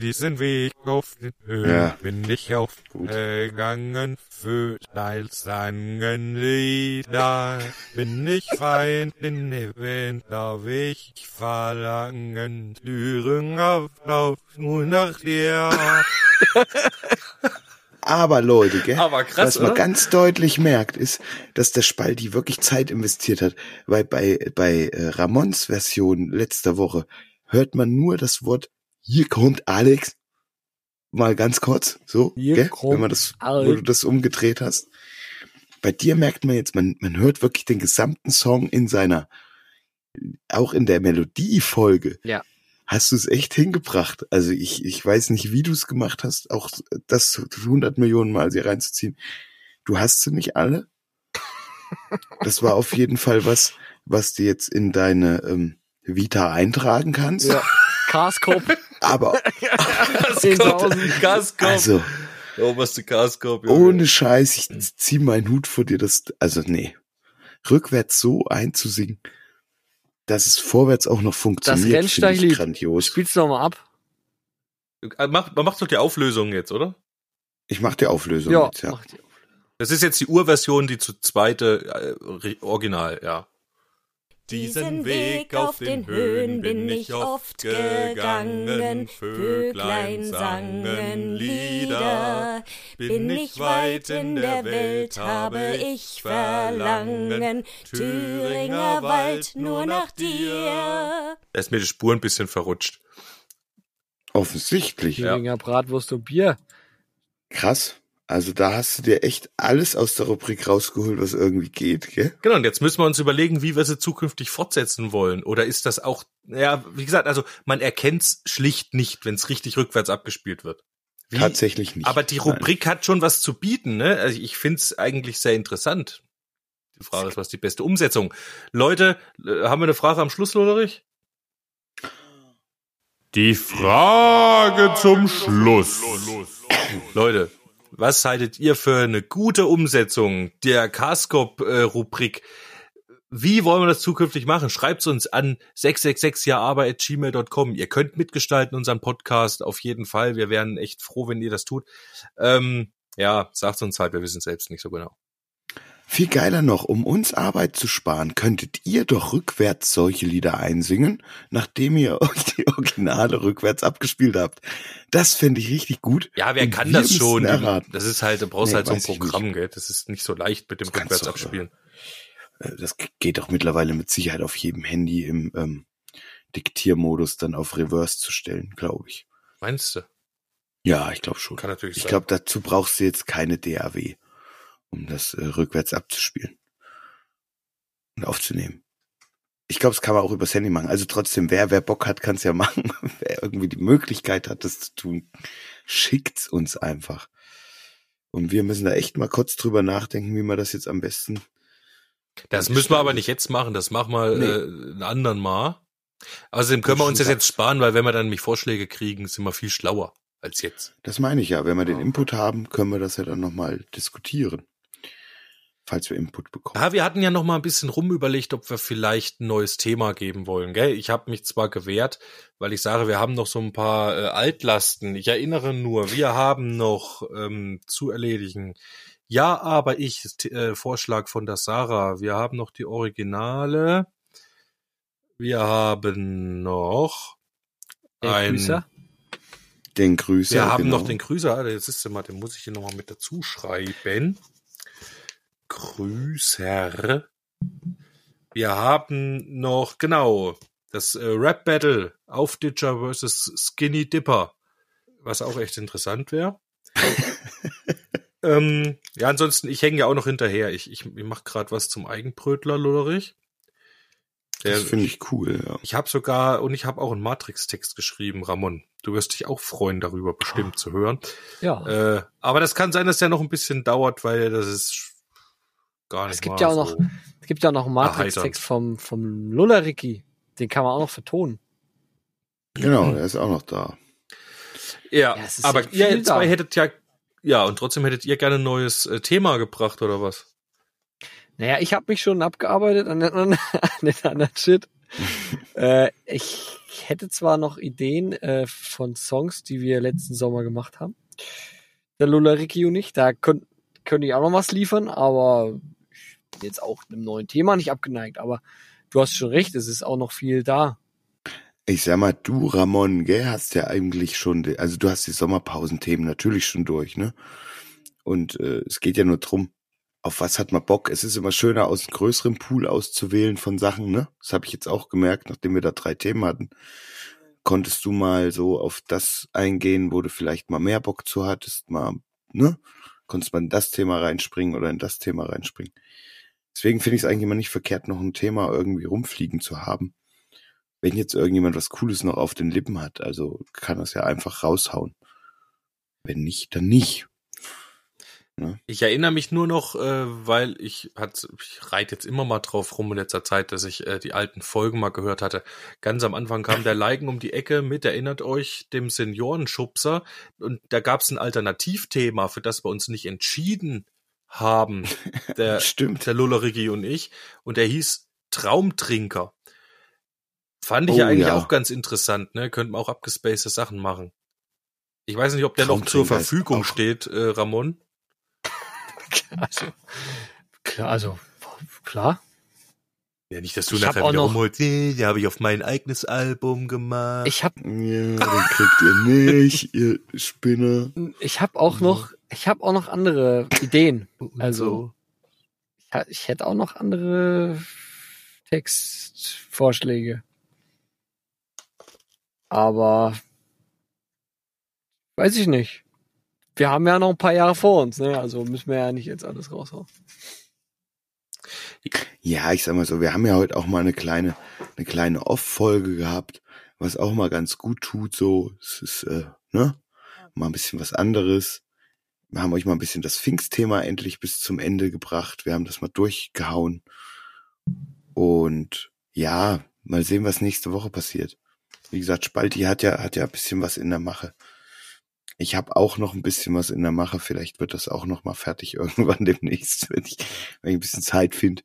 Diesen Weg auf den Höhen Ja. bin ich aufgegangen, Vöglein sangen Lieder. Bin ich Feind in den Wind, darf ich verlangen, Thüringer Lauf nur nach dir. Aber Leute, gell? Aber krass, was man oder? ganz deutlich merkt, ist, dass der Spalti wirklich Zeit investiert hat. Weil bei, bei äh, Ramons Version letzter Woche hört man nur das Wort, hier kommt Alex. Mal ganz kurz, so, gell? wenn man das, wo Alex. du das umgedreht hast. Bei dir merkt man jetzt, man, man hört wirklich den gesamten Song in seiner, auch in der Melodiefolge. Ja. Hast du es echt hingebracht? Also ich, ich weiß nicht, wie du es gemacht hast, auch das 100 Millionen Mal sie reinzuziehen. Du hast sie nicht alle. Das war auf jeden Fall was, was du jetzt in deine ähm, Vita eintragen kannst. Ja. Carskop Aber 10.000. Gaskopf. also Oberste Gaskopf. ohne Scheiß, ich zieh meinen Hut vor dir. Das, also nee, rückwärts so einzusingen, dass es vorwärts auch noch funktioniert, finde ich grandios. Spielst du nochmal ab? Mach, man macht doch die Auflösung jetzt, oder? Ich mach die Auflösung Ja, jetzt, ja. mach die. Das ist jetzt die Urversion, die zu zweite äh, Original, ja. Diesen Weg auf den Höhen bin ich oft gegangen, Vöglein sangen Lieder. Bin ich weit in der Welt, habe ich Verlangen, Thüringer Wald nur nach dir. Da ist mir die Spur ein bisschen verrutscht. Offensichtlich. Thüringer Bratwurst und Bier. Krass. Also da hast du dir echt alles aus der Rubrik rausgeholt, was irgendwie geht, gell? Genau, und jetzt müssen wir uns überlegen, wie wir sie zukünftig fortsetzen wollen. Oder ist das auch, ja, wie gesagt, also man erkennt's schlicht nicht, wenn es richtig rückwärts abgespielt wird. Wie? Tatsächlich nicht. Aber die Nein. Rubrik hat schon was zu bieten, ne? Also ich find's eigentlich sehr interessant. Die Frage ist, was die beste Umsetzung. Leute, äh, haben wir eine Frage am Schluss, Loderich? Die Frage zum Schluss. Leute, was haltet ihr für eine gute Umsetzung der Carscope-Rubrik? Wie wollen wir das zukünftig machen? Schreibt uns an 666jaarbeitgmail.com. Ihr könnt mitgestalten unseren Podcast auf jeden Fall. Wir wären echt froh, wenn ihr das tut. Ähm, ja, sagt uns halt, wir wissen selbst nicht so genau. Viel geiler noch, um uns Arbeit zu sparen, könntet ihr doch rückwärts solche Lieder einsingen, nachdem ihr euch die Originale rückwärts abgespielt habt. Das fände ich richtig gut. Ja, wer Und kann das schon? erraten. Das ist halt, du brauchst Nee, halt so ein Programm, gell? Das ist nicht so leicht mit dem Das rückwärts abspielen. Äh, Das geht doch mittlerweile mit Sicherheit auf jedem Handy im ähm, Diktiermodus dann auf Reverse zu stellen, glaube ich. Meinst du? Ja, ich glaube schon. Kann natürlich Ich glaube, dazu brauchst du jetzt keine DAW, um das äh, rückwärts abzuspielen und aufzunehmen. Ich glaube, das kann man auch übers Handy machen. Also trotzdem, wer, wer Bock hat, kann es ja machen. wer irgendwie die Möglichkeit hat, das zu tun, schickt's uns einfach. Und wir müssen da echt mal kurz drüber nachdenken, wie wir das jetzt am besten. Das müssen wir aber nicht jetzt machen, das machen wir Nee. äh, einen anderen Mal. Außerdem können wir uns das jetzt sparen, weil wenn wir dann nämlich Vorschläge kriegen, sind wir viel schlauer als jetzt. Das meine ich ja. Wenn wir den Input haben, können wir das ja dann nochmal diskutieren. Falls wir Input bekommen. Ja, wir hatten ja noch mal ein bisschen rumüberlegt, ob wir vielleicht ein neues Thema geben wollen. Gell? Ich habe mich zwar gewehrt, weil ich sage, wir haben noch so ein paar äh, Altlasten. Ich erinnere nur, wir haben noch ähm, zu erledigen. Ja, aber ich, äh, Vorschlag von der Sarah. Wir haben noch die Originale. Wir haben noch ein, Grüßer. Den Grüße. wir haben genau. noch den Grüßer. Alter, Jetzt ist er mal, den muss ich hier noch mal mit dazu schreiben. Grüßer. Wir haben noch, genau, das äh, Rap Battle auf Ditcher versus Skinny Dipper, was auch echt interessant wäre. ähm, ja, ansonsten, ich hänge ja auch noch hinterher. Ich, ich, ich mache gerade was zum Eigenbrötler, Lullerich. Der, Das finde ich cool, ja. ich habe sogar, und ich habe auch einen Matrix-Text geschrieben, Ramon. Du wirst dich auch freuen, darüber bestimmt zu hören. Ja. Äh, aber das kann sein, dass der noch ein bisschen dauert, weil das ist gar nicht Es gibt mal ja auch so. noch- Es gibt ja noch einen Matrix-Text vom, vom Lulleriki. Den kann man auch noch vertonen. Genau, der ist auch noch da. Ja, Ja, aber ihr zwei da. hättet ja, ja, und trotzdem hättet ihr gerne ein neues äh, Thema gebracht, oder was? Naja, ich habe mich schon abgearbeitet an, an, an den anderen Shit. Äh, ich hätte zwar noch Ideen äh, von Songs, die wir letzten Sommer gemacht haben. Der Lula Ricky und ich, da könnt, könnte ich auch noch was liefern, aber bin jetzt auch einem neuen Thema nicht abgeneigt. Aber du hast schon recht, es ist auch noch viel da. Ich sag mal, du, Ramon, gell, hast ja eigentlich schon, also du hast die Sommerpausenthemen natürlich schon durch, ne? Und äh, es geht ja nur drum, auf was hat man Bock? Es ist immer schöner, aus einem größeren Pool auszuwählen von Sachen, ne? Das habe ich jetzt auch gemerkt, nachdem wir da drei Themen hatten. Konntest du mal so auf das eingehen, wo du vielleicht mal mehr Bock zu hattest, mal, ne? Konntest mal in das Thema reinspringen oder in das Thema reinspringen. Deswegen finde ich es eigentlich immer nicht verkehrt, noch ein Thema irgendwie rumfliegen zu haben wenn jetzt irgendjemand was Cooles noch auf den Lippen hat, also kann das ja einfach raushauen. Wenn nicht, dann nicht. Ich erinnere mich nur noch, äh, weil ich hat, ich reite jetzt immer mal drauf rum in letzter Zeit, dass ich äh, die alten Folgen mal gehört hatte. Ganz am Anfang kam der Leigen um die Ecke mit, erinnert euch, dem Seniorenschubser. Und da gab es ein Alternativthema, für das wir uns nicht entschieden haben. Der, Stimmt. der Lullerigi und ich. Und der hieß Traumtrinker. Fand ich Oh, ja eigentlich ja. auch ganz interessant, ne? Könnten wir auch abgespacede Sachen machen. Ich weiß nicht, ob der noch zur Verfügung steht, äh, Ramon. Also, klar, also, klar. Ja, nicht, dass du Ich hab nachher wieder rumholst, nee, die habe ich auf mein eigenes Album gemacht. Ich habe Ja, den kriegt ihr nicht, ihr Spinner. ich hab auch noch, ich habe auch noch andere Ideen. Also, ich, ich hätte auch noch andere Textvorschläge. Aber weiß ich nicht. Wir haben ja noch ein paar Jahre vor uns, ne? Also müssen wir ja nicht jetzt alles raushauen. Ja, ich sag mal so, wir haben ja heute auch mal eine kleine, eine kleine Off-Folge gehabt, was auch mal ganz gut tut, so. Es ist, äh, ne? Mal ein bisschen was anderes. Wir haben euch mal ein bisschen das Pfingstthema endlich bis zum Ende gebracht. Wir haben das mal durchgehauen. Und ja, mal sehen, was nächste Woche passiert. Wie gesagt, Spalti hat ja, hat ja ein bisschen was in der Mache. Ich habe auch noch ein bisschen was in der Mache. Vielleicht wird das auch noch mal fertig irgendwann demnächst, wenn ich, wenn ich ein bisschen Zeit finde.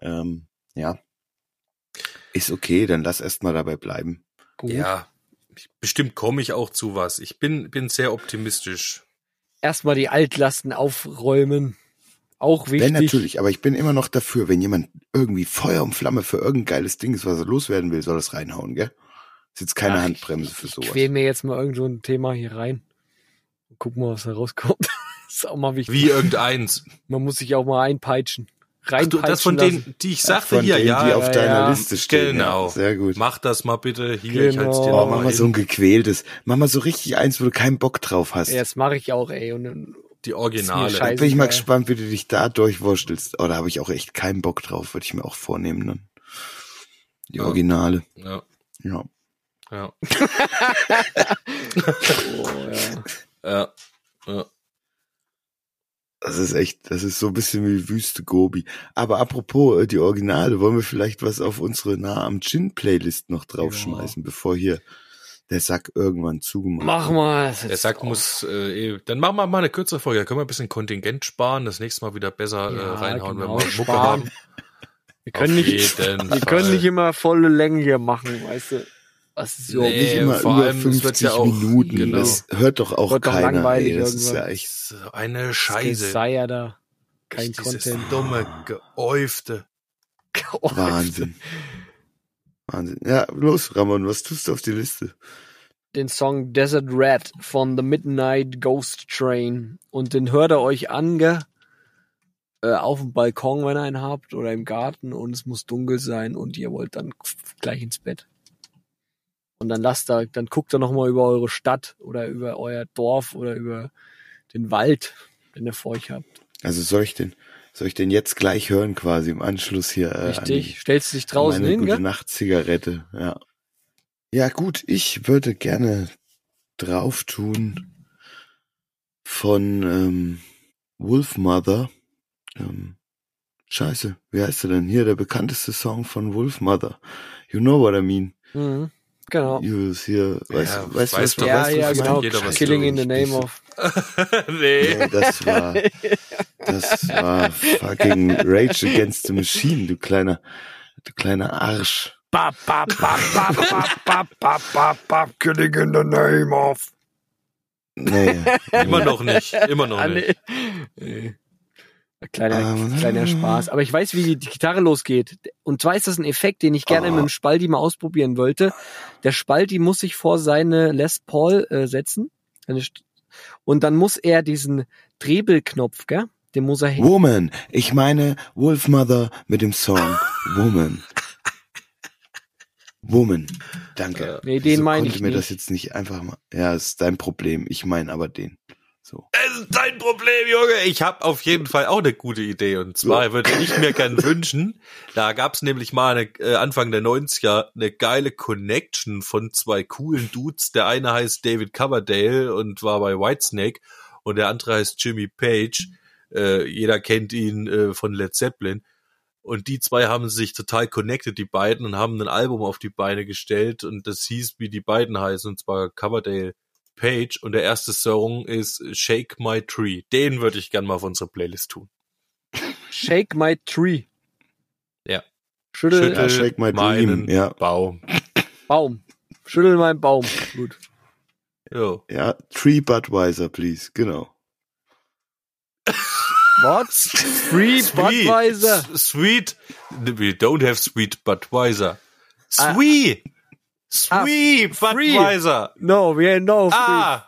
Ähm, ja. Ist okay, dann lass erst mal dabei bleiben. Gut. ja, bestimmt komme ich auch zu was. Ich bin, bin sehr optimistisch. Erstmal die Altlasten aufräumen. Auch wichtig. Wenn natürlich, aber ich bin immer noch dafür, wenn jemand irgendwie Feuer und Flamme für irgendein geiles Ding ist, was er loswerden will, soll es reinhauen, gell? Ist jetzt keine Ach, Handbremse für Ich sowas. quäl mir jetzt mal irgend so ein Thema hier rein. Und gucken mal, was da rauskommt. ist auch mal wichtig. Wie irgendeins. Man muss sich auch mal einpeitschen. Ach Reinpeitschen du, das von lassen. denen, die ich Ach, sagte von hier, denen, ja, die auf ja, deiner ja. Liste stehen. Genau. Ja, sehr gut. mach das mal bitte hier, ich halte dir Genau. Oh, mach mal mal so ein hin. gequältes. Mach mal so richtig eins, wo du keinen Bock drauf hast. Ja, das mache ich auch, ey. Und dann Die Originale. scheiße. bin ich mal geil. gespannt, wie du dich da durchwurstelst. Oh, da habe ich auch echt keinen Bock drauf, würde ich mir auch vornehmen dann. Die Ja. Originale. Ja, Ja. ja, oh, ja. ja, ja. Das ist echt, das ist so ein bisschen wie Wüste Gobi. Aber apropos äh, die Originale, wollen wir vielleicht was auf unsere Nah am Gin Playlist noch draufschmeißen, bevor hier der Sack irgendwann zugemacht Mach wird? mal. das Der Sack muss, äh, eh- dann machen wir mal eine kürzere Folge. Da können wir ein bisschen Kontingent sparen, das nächste Mal wieder besser äh, Ja, reinhauen, genau, wenn wir Mucke sparen. haben. Wir können nicht, jeden wir können nicht immer volle Längen hier machen, weißt du. Was ist so? Nee, Nicht immer vor über allem, es 50 wird ja auch- Minuten. genau. Das hört doch auch Wird doch keiner. langweilig ey, das ist irgendwann. ja echt So Eine Das Scheiße. sei ja da. Kein Dieses Content. dumme, geäufte. Oh, Wahnsinn. Wahnsinn. Ja, los, Ramon, was tust du auf die Liste? den Song Desert Red von The Midnight Ghost Train. Und den hört ihr euch an, gell? Äh, auf dem Balkon, wenn ihr einen habt, oder im Garten und es muss dunkel sein und ihr wollt dann gleich ins Bett. Und dann lasst da, dann guckt ihr nochmal über eure Stadt oder über euer Dorf oder über den Wald, den ihr vor euch habt. Also soll ich den, soll ich den jetzt gleich hören quasi im Anschluss hier? Äh, Richtig? An Stellst dich die, draußen hin, gute gell? Nacht Zigarette, ja. Ja gut, ich würde gerne drauf tun von ähm, Wolfmother. Ähm, scheiße, wie heißt er denn? Hier, der bekannteste Song von Wolfmother. You know what I mean. Mhm. Genau. You hier, weißt, Ja, weißt, du, weiß was doch, du, Ja, weißt, du, ja, genau. jeder, was Killing du- in the name of. nee. Ja, das war, das war fucking Rage Against the Machine, du kleiner, du kleiner Arsch. Bap, bap, bap, bap, bap, bap, bap, bap, bap, killing in the name of. Nee. Immer noch nicht. Immer noch Ah, nicht. nee. Kleiner, Ähm. kleiner Spaß. Aber ich weiß, wie die Gitarre losgeht. Und zwar ist das ein Effekt, den ich gerne Oh. mit dem Spaldi mal ausprobieren wollte. Der Spaldi muss sich vor seine Les Paul äh, setzen. Und dann muss er diesen Drehbelknopf, gell? Den muss er hängen. Woman. Ich meine Wolfmother mit dem Song Woman. Woman. Danke. Nee, den Wieso meine ich mir nicht. das jetzt nicht einfach mal. Ja, ist dein Problem. Ich meine aber den. So. Das ist dein Problem, Junge. Ich habe auf jeden Fall auch eine gute Idee. Und zwar würde ich mir gern wünschen, da gab's nämlich mal eine, äh, Anfang der 90er eine geile Connection von zwei coolen Dudes. Der eine heißt David Coverdale und war bei Whitesnake und der andere heißt Jimmy Page. Äh, jeder kennt ihn äh, von Led Zeppelin. Und die zwei haben sich total connected, die beiden, und haben ein Album auf die Beine gestellt und das hieß, wie die beiden heißen, und zwar Coverdale Page und der erste Song ist Shake My Tree. Den würde ich gern mal auf unsere Playlist tun. Shake my tree. Ja. Schüttel, Schüttel Ja, Shake My meinen Dream, ja. Baum. Baum. Schüttel meinen Baum. Gut. Jo. Ja, Tree Budweiser, please. Genau. What? Free Budweiser. Sweet. We don't have sweet Budweiser. Ah. Sweet. Sweet free. Budweiser. No, we ain't no free. Ah.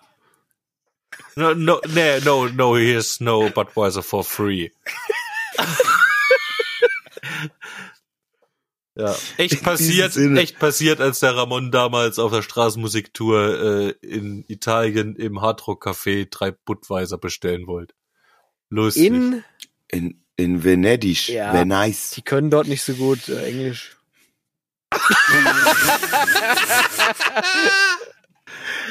No, no, no, no, no, here's no Budweiser for free. ja, echt passiert, echt passiert, als der Ramon damals auf der Straßenmusiktour äh, in Italien im Hardrock Café drei Budweiser bestellen wollte. Lustig. In, In, in Venedig. Ja. Venice. die können dort nicht so gut äh, Englisch.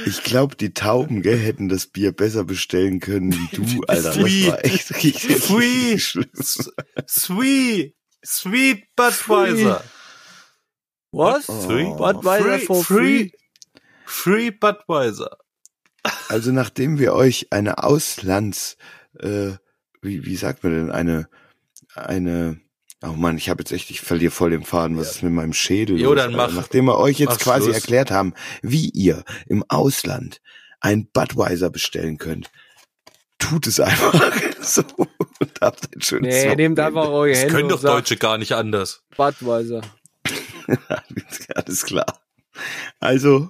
Ich glaube, die Tauben, gell, hätten das Bier besser bestellen können wie du, Alter. Das Pfui. war echt richtig, schlimm. Sweet, sweet Budweiser. Was? Oh. Budweiser for free? Free Budweiser. Also nachdem wir euch eine Auslands, äh, wie, wie sagt man denn, eine, eine, oh Mann, ich habe jetzt echt, ich verliere voll den Faden, was ist mit meinem Schädel Jo, los, dann Alter? mach- Nachdem wir euch jetzt quasi Schluss. erklärt haben, wie ihr im Ausland ein Budweiser bestellen könnt, tut es einfach so und habt ein schönes Nee, nehmt Wochenende. einfach eure Das Hände können und doch Deutsche gar nicht anders. Budweiser. Alles klar. Also,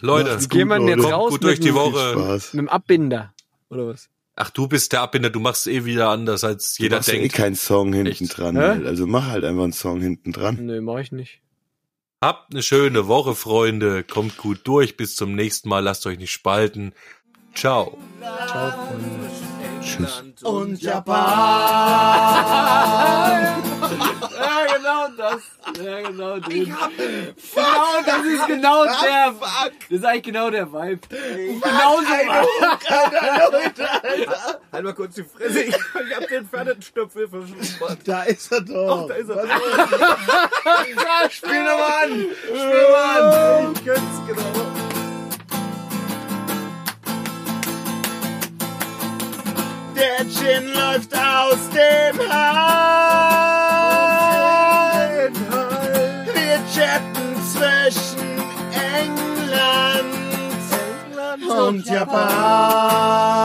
Leute, geht man gut, jetzt raus gut durch mit, die Woche. Mit dem Abbinder? Oder was? Ach, du bist der Abbinder, du machst eh wieder anders, als Du jeder machst ja eh denkt. keinen Song hinten Echt? dran. Hä? Also mach halt einfach einen Song hinten dran. Nö, mach ich nicht. Habt eine schöne Woche, Freunde. Kommt gut durch. Bis zum nächsten Mal. Lasst euch nicht spalten. Ciao. Ciao, Freunde. Tschüss. Und Japan. ja, genau das. Ja, genau das. Ich hab, genau, das ist genau der. Das ist eigentlich genau der Vibe. Genau so. Halt mal kurz die Fresse. Ich, ich hab den Pferdenstöpfel verschwunden. Da ist er doch. Da ist er. Spiel nochmal an. Spiel an. Ich gönn's genau. Der Gin läuft aus dem Hals. 梦甲吧。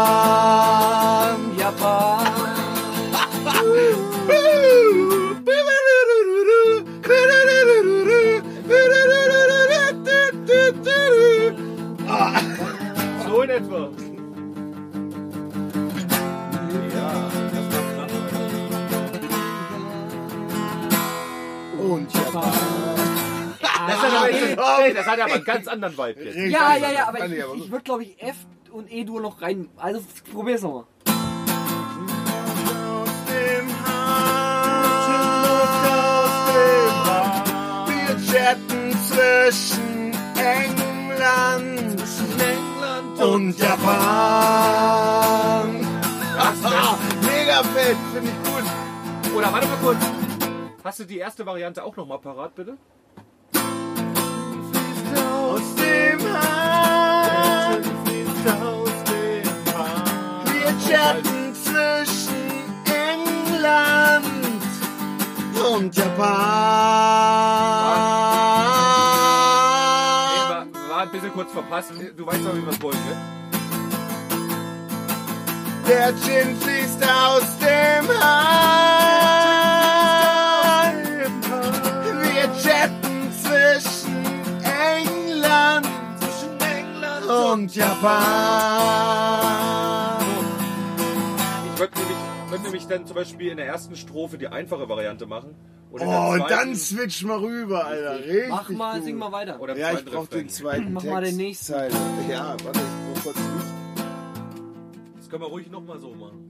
Das hat ey, das hat aber einen ganz anderen Vibe jetzt. Ja, ja, ja, aber ich, ich würde glaube ich F und E-Dur noch rein. Also probier's nochmal. Haar. Wir chatten zwischen England, und Japan. Mega fett, finde ich gut. Oder warte mal kurz. Hast du die erste Variante auch noch mal parat, bitte? aus dem Hahn. Wir chatten zwischen England und Japan. War, ein bisschen kurz verpasst. Du weißt doch, wie wir es wollen, ne? Der Gin fließt aus dem Hahn. Und Japan. Ich würde nämlich, würd nämlich dann zum Beispiel in der ersten Strophe die einfache Variante machen. Und Oh, und zweiten- dann switch mal rüber, Alter. Richtig Mach mal, gut. sing mal weiter. Oder Ja, ich brauch den zweiten Mach Text. mal den nächsten. Ja, warte, ich brauch kurz Luft. Das können wir ruhig nochmal so machen.